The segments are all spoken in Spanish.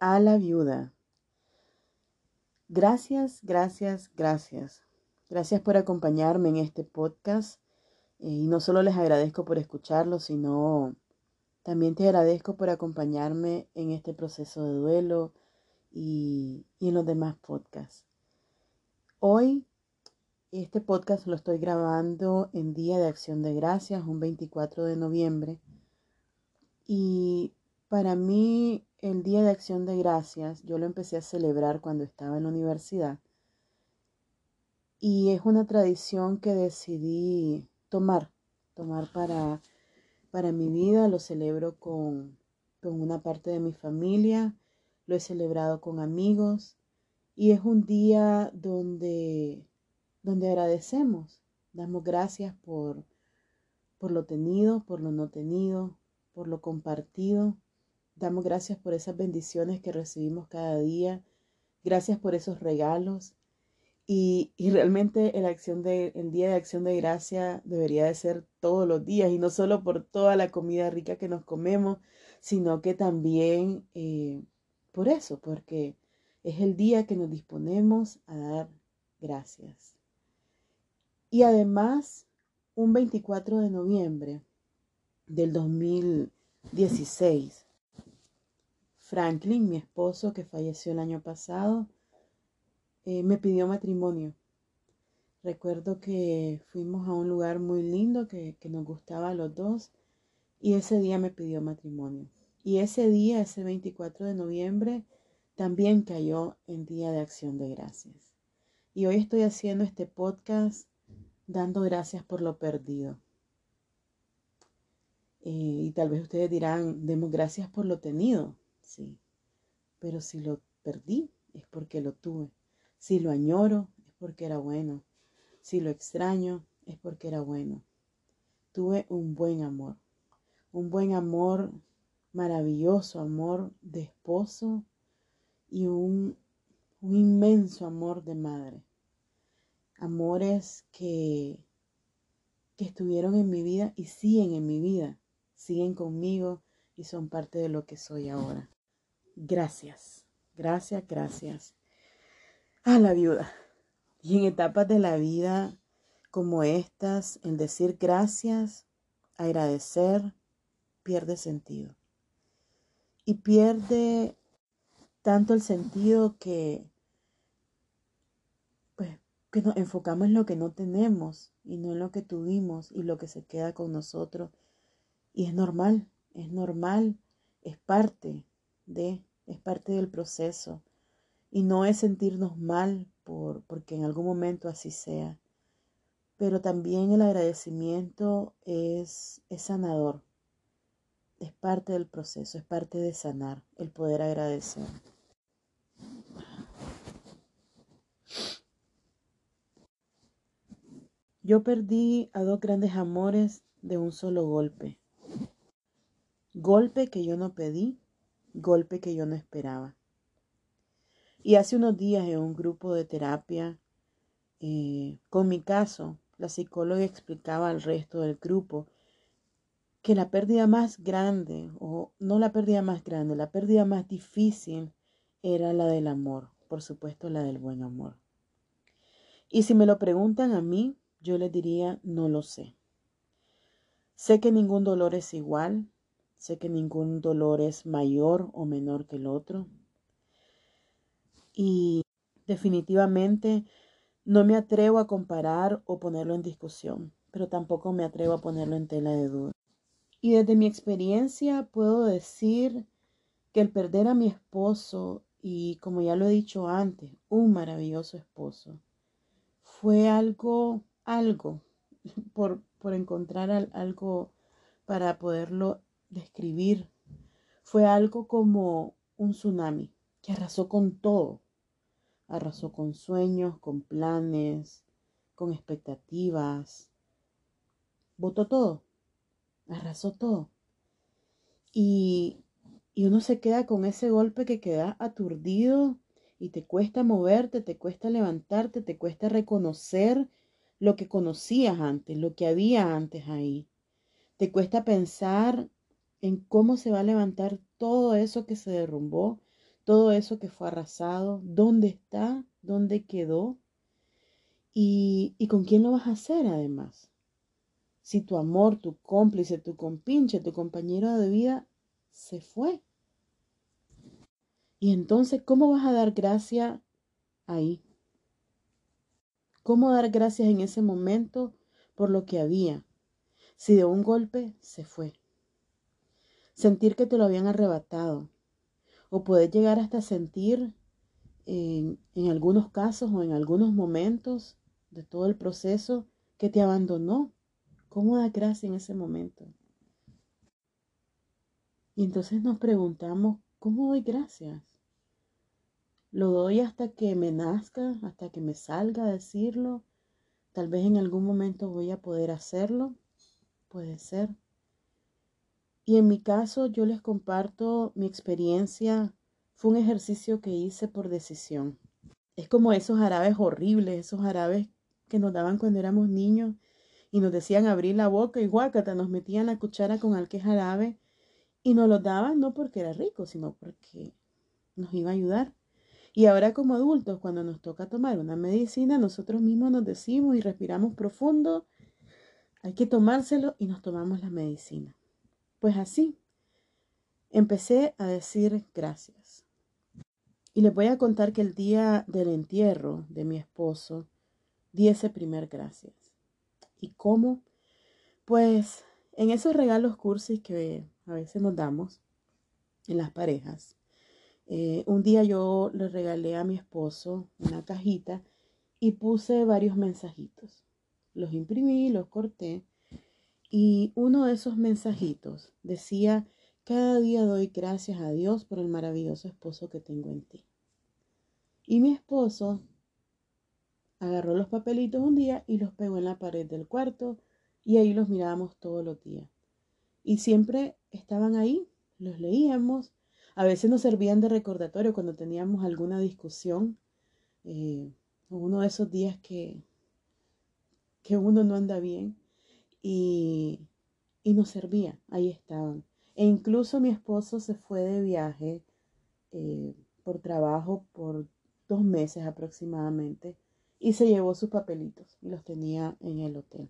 a la viuda. Gracias, gracias, gracias. Gracias por acompañarme en este podcast. Eh, y no solo les agradezco por escucharlo, sino también te agradezco por acompañarme en este proceso de duelo y, en los demás podcasts. Hoy este podcast lo estoy grabando en Día de Acción de Gracias, un 24 de noviembre. Y para mí el Día de Acción de Gracias, yo lo empecé a celebrar cuando estaba en la universidad. Y es una tradición que decidí tomar, tomar para, para mi vida. Lo celebro con, con una parte de mi familia, lo he celebrado con amigos. Y es un día donde, donde agradecemos, damos gracias por, por lo tenido, por lo no tenido, por lo compartido Damos gracias por esas bendiciones que recibimos cada día. Gracias por esos regalos. Y, realmente el, Día de Acción de Gracia debería de ser todos los días y no solo por toda la comida rica que nos comemos, sino que también eh, por eso, porque es el día que nos disponemos a dar gracias. Y además, un 24 de noviembre del 2016, Franklin, mi esposo, que falleció el año pasado, eh, me pidió matrimonio. Recuerdo que fuimos a un lugar muy lindo que, nos gustaba a los dos y ese día me pidió matrimonio. Y ese día, ese 24 de noviembre, también cayó en Día de Acción de Gracias. Y hoy estoy haciendo este podcast dando gracias por lo perdido. Eh, y tal vez ustedes dirán, demos gracias por lo tenido sí. Pero si lo perdí, es porque lo tuve. Si lo añoro, es porque era bueno. Si lo extraño, es porque era bueno. Tuve un buen amor. Un buen amor, maravilloso amor de esposo y un, un inmenso amor de madre. Amores que, que estuvieron en mi vida y siguen en mi vida, siguen conmigo y son parte de lo que soy ahora. Gracias, gracias, gracias a la viuda. Y en etapas de la vida como estas, el decir gracias, agradecer, pierde sentido. Y pierde tanto el sentido que, pues, que nos enfocamos en lo que no tenemos y no en lo que tuvimos y lo que se queda con nosotros. Y es normal, es normal, es parte de es parte del proceso y no es sentirnos mal por, porque en algún momento así sea. Pero también el agradecimiento es, es sanador, es parte del proceso, es parte de sanar, el poder agradecer. Yo perdí a dos grandes amores de un solo golpe. Golpe que yo no pedí golpe que yo no esperaba. Y hace unos días en un grupo de terapia, eh, con mi caso, la psicóloga explicaba al resto del grupo que la pérdida más grande, o no la pérdida más grande, la pérdida más difícil era la del amor, por supuesto la del buen amor. Y si me lo preguntan a mí, yo les diría, no lo sé. Sé que ningún dolor es igual, Sé que ningún dolor es mayor o menor que el otro. Y definitivamente no me atrevo a comparar o ponerlo en discusión, pero tampoco me atrevo a ponerlo en tela de duda. Y desde mi experiencia puedo decir que el perder a mi esposo, y como ya lo he dicho antes, un maravilloso esposo, fue algo, algo, por, por encontrar algo para poderlo describir fue algo como un tsunami que arrasó con todo. Arrasó con sueños, con planes, con expectativas. Botó todo. Arrasó todo. Y, y uno se queda con ese golpe que queda aturdido y te cuesta moverte, te cuesta levantarte, te cuesta reconocer lo que conocías antes, lo que había antes ahí. Te cuesta pensar en cómo se va a levantar todo eso que se derrumbó, todo eso que fue arrasado, dónde está, dónde quedó y, y con quién lo vas a hacer además. Si tu amor, tu cómplice, tu compinche, tu compañero de vida se fue. Y entonces, ¿cómo vas a dar gracia ahí? ¿Cómo dar gracias en ese momento por lo que había? Si de un golpe se fue. Sentir que te lo habían arrebatado. O poder llegar hasta sentir en, en algunos casos o en algunos momentos de todo el proceso que te abandonó. ¿Cómo dar gracia en ese momento? Y entonces nos preguntamos, ¿cómo doy gracias? Lo doy hasta que me nazca, hasta que me salga a decirlo. Tal vez en algún momento voy a poder hacerlo. Puede ser. Y en mi caso yo les comparto mi experiencia. Fue un ejercicio que hice por decisión. Es como esos árabes horribles, esos árabes que nos daban cuando éramos niños y nos decían abrir la boca y guácata, nos metían la cuchara con alque jarabe y nos lo daban no porque era rico, sino porque nos iba a ayudar. Y ahora como adultos, cuando nos toca tomar una medicina, nosotros mismos nos decimos y respiramos profundo, hay que tomárselo y nos tomamos la medicina. Pues así, empecé a decir gracias. Y les voy a contar que el día del entierro de mi esposo, di ese primer gracias. ¿Y cómo? Pues en esos regalos cursis que a veces nos damos en las parejas, eh, un día yo le regalé a mi esposo una cajita y puse varios mensajitos. Los imprimí, los corté y uno de esos mensajitos decía, cada día doy gracias a Dios por el maravilloso esposo que tengo en ti. Y mi esposo agarró los papelitos un día y los pegó en la pared del cuarto y ahí los mirábamos todos los días. Y siempre estaban ahí, los leíamos a veces nos servían de recordatorio cuando teníamos alguna discusión, eh, uno de esos días que, que uno no anda bien, y, y nos servía, ahí estaban. E incluso mi esposo se fue de viaje eh, por trabajo por dos meses aproximadamente y se llevó sus papelitos y los tenía en el hotel.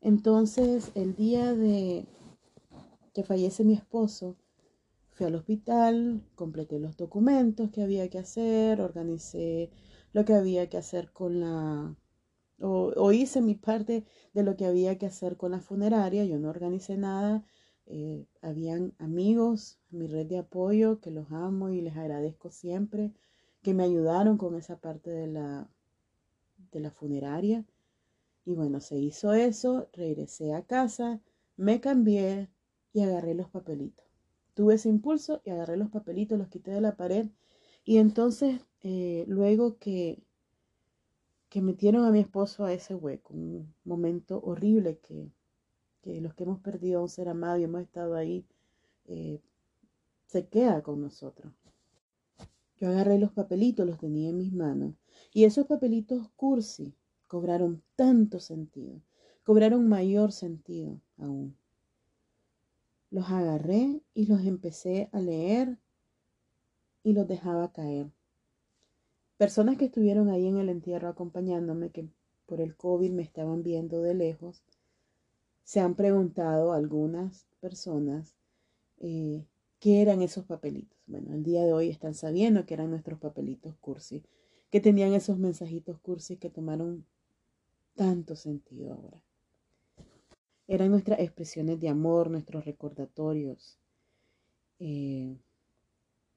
Entonces, el día de que fallece mi esposo, Fui al hospital, completé los documentos que había que hacer, organicé lo que había que hacer con la... O, hice mi parte de lo que había que hacer con la funeraria. Yo no organicé nada. Eh, habían amigos, mi red de apoyo, que los amo y les agradezco siempre, que me ayudaron con esa parte de la, de la funeraria. Y bueno, se hizo eso, regresé a casa, me cambié y agarré los papelitos. Tuve ese impulso y agarré los papelitos, los quité de la pared. Y entonces, eh, luego que, que metieron a mi esposo a ese hueco, un momento horrible que, que los que hemos perdido a un ser amado y hemos estado ahí, eh, se queda con nosotros. Yo agarré los papelitos, los tenía en mis manos, y esos papelitos cursi cobraron tanto sentido, cobraron mayor sentido aún. Los agarré y los empecé a leer y los dejaba caer. Personas que estuvieron ahí en el entierro acompañándome, que por el COVID me estaban viendo de lejos, se han preguntado algunas personas eh, qué eran esos papelitos. Bueno, el día de hoy están sabiendo que eran nuestros papelitos cursi, que tenían esos mensajitos cursi que tomaron tanto sentido ahora. Eran nuestras expresiones de amor, nuestros recordatorios, eh,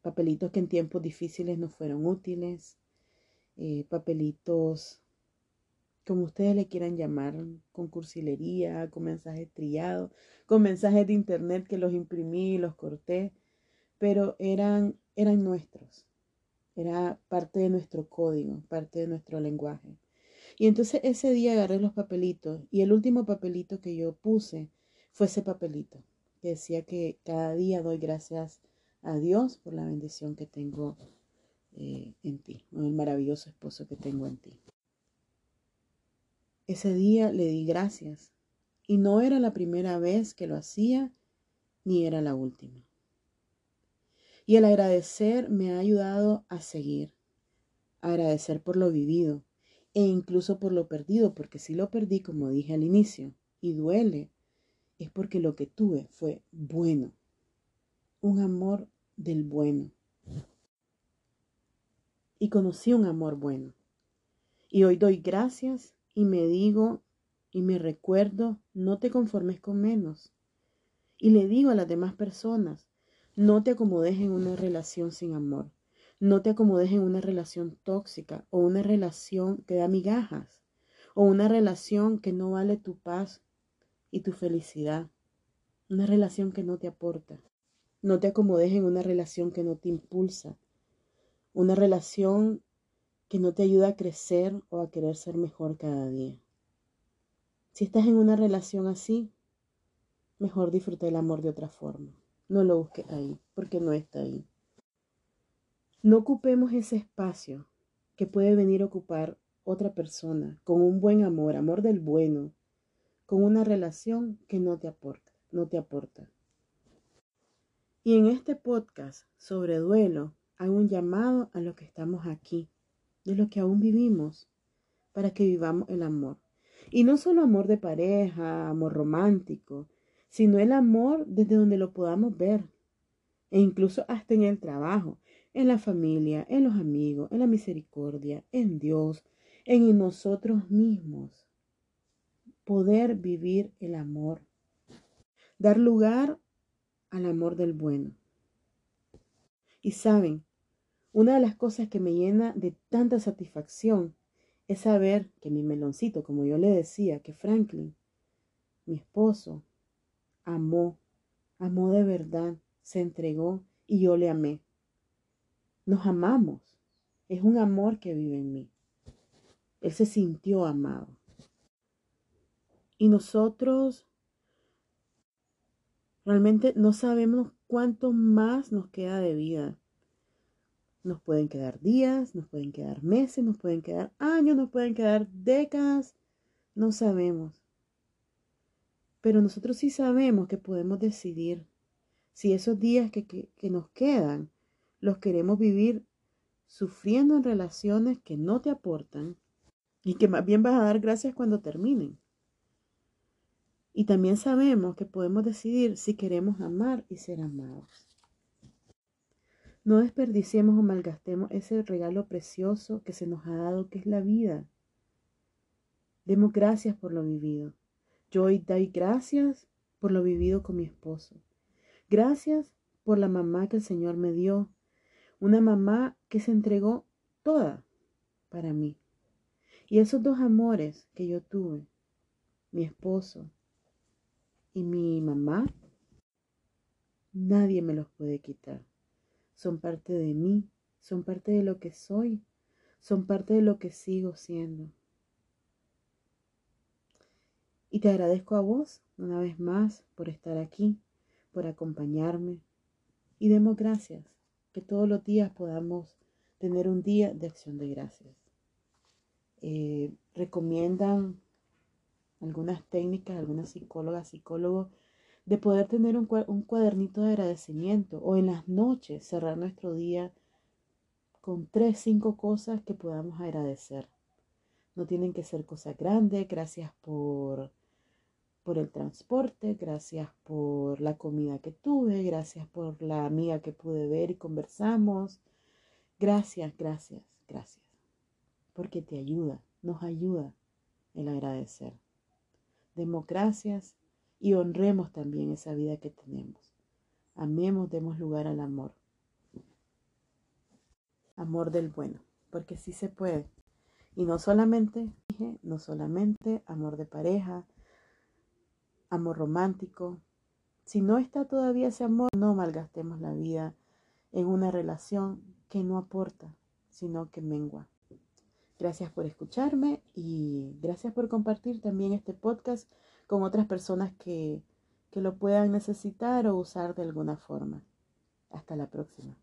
papelitos que en tiempos difíciles nos fueron útiles, eh, papelitos, como ustedes le quieran llamar, con cursilería, con mensajes trillados, con mensajes de internet que los imprimí y los corté, pero eran, eran nuestros, era parte de nuestro código, parte de nuestro lenguaje. Y entonces ese día agarré los papelitos y el último papelito que yo puse fue ese papelito que decía que cada día doy gracias a Dios por la bendición que tengo eh, en ti, el maravilloso esposo que tengo en ti. Ese día le di gracias y no era la primera vez que lo hacía ni era la última. Y el agradecer me ha ayudado a seguir, agradecer por lo vivido e incluso por lo perdido, porque si lo perdí, como dije al inicio, y duele, es porque lo que tuve fue bueno, un amor del bueno. Y conocí un amor bueno. Y hoy doy gracias y me digo y me recuerdo, no te conformes con menos. Y le digo a las demás personas, no te acomodes en una relación sin amor. No te acomodes en una relación tóxica o una relación que da migajas o una relación que no vale tu paz y tu felicidad. Una relación que no te aporta. No te acomodes en una relación que no te impulsa. Una relación que no te ayuda a crecer o a querer ser mejor cada día. Si estás en una relación así, mejor disfruta el amor de otra forma. No lo busques ahí, porque no está ahí. No ocupemos ese espacio que puede venir a ocupar otra persona con un buen amor, amor del bueno, con una relación que no te aporta, no te aporta. Y en este podcast sobre duelo hago un llamado a los que estamos aquí, de los que aún vivimos, para que vivamos el amor. Y no solo amor de pareja, amor romántico, sino el amor desde donde lo podamos ver, e incluso hasta en el trabajo, en la familia, en los amigos, en la misericordia, en Dios, en nosotros mismos. Poder vivir el amor. Dar lugar al amor del bueno. Y saben, una de las cosas que me llena de tanta satisfacción es saber que mi meloncito, como yo le decía, que Franklin, mi esposo, amó, amó de verdad, se entregó y yo le amé. Nos amamos. Es un amor que vive en mí. Él se sintió amado. Y nosotros realmente no sabemos cuánto más nos queda de vida. Nos pueden quedar días, nos pueden quedar meses, nos pueden quedar años, nos pueden quedar décadas. No sabemos. Pero nosotros sí sabemos que podemos decidir si esos días que, que nos quedan los queremos vivir sufriendo en relaciones que no te aportan y que más bien vas a dar gracias cuando terminen. Y también sabemos que podemos decidir si queremos amar y ser amados. No desperdiciemos o malgastemos ese regalo precioso que se nos ha dado, que es la vida. Demos gracias por lo vivido. Yo hoy doy gracias por lo vivido con mi esposo. Gracias por la mamá que el Señor me dio una mamá que se entregó toda para mí. Y esos dos amores que yo tuve, mi esposo y mi mamá, nadie me los puede quitar. Son parte de mí, son parte de lo que soy, son parte de lo que sigo siendo. Y te agradezco a vos una vez más por estar aquí, por acompañarme y demos gracias que todos los días podamos tener un día de acción de gracias. Eh, recomiendan algunas técnicas, algunas psicólogas, psicólogos, de poder tener un, un cuadernito de agradecimiento o en las noches cerrar nuestro día con tres, cinco cosas que podamos agradecer. No tienen que ser cosas grandes, gracias por por el transporte, gracias por la comida que tuve, gracias por la amiga que pude ver y conversamos. Gracias, gracias, gracias. Porque te ayuda, nos ayuda el agradecer. Demos gracias y honremos también esa vida que tenemos. Amemos, demos lugar al amor. Amor del bueno, porque sí se puede. Y no solamente, no solamente amor de pareja, amor romántico. Si no está todavía ese amor, no malgastemos la vida en una relación que no aporta, sino que mengua. Gracias por escucharme y gracias por compartir también este podcast con otras personas que, que lo puedan necesitar o usar de alguna forma. Hasta la próxima.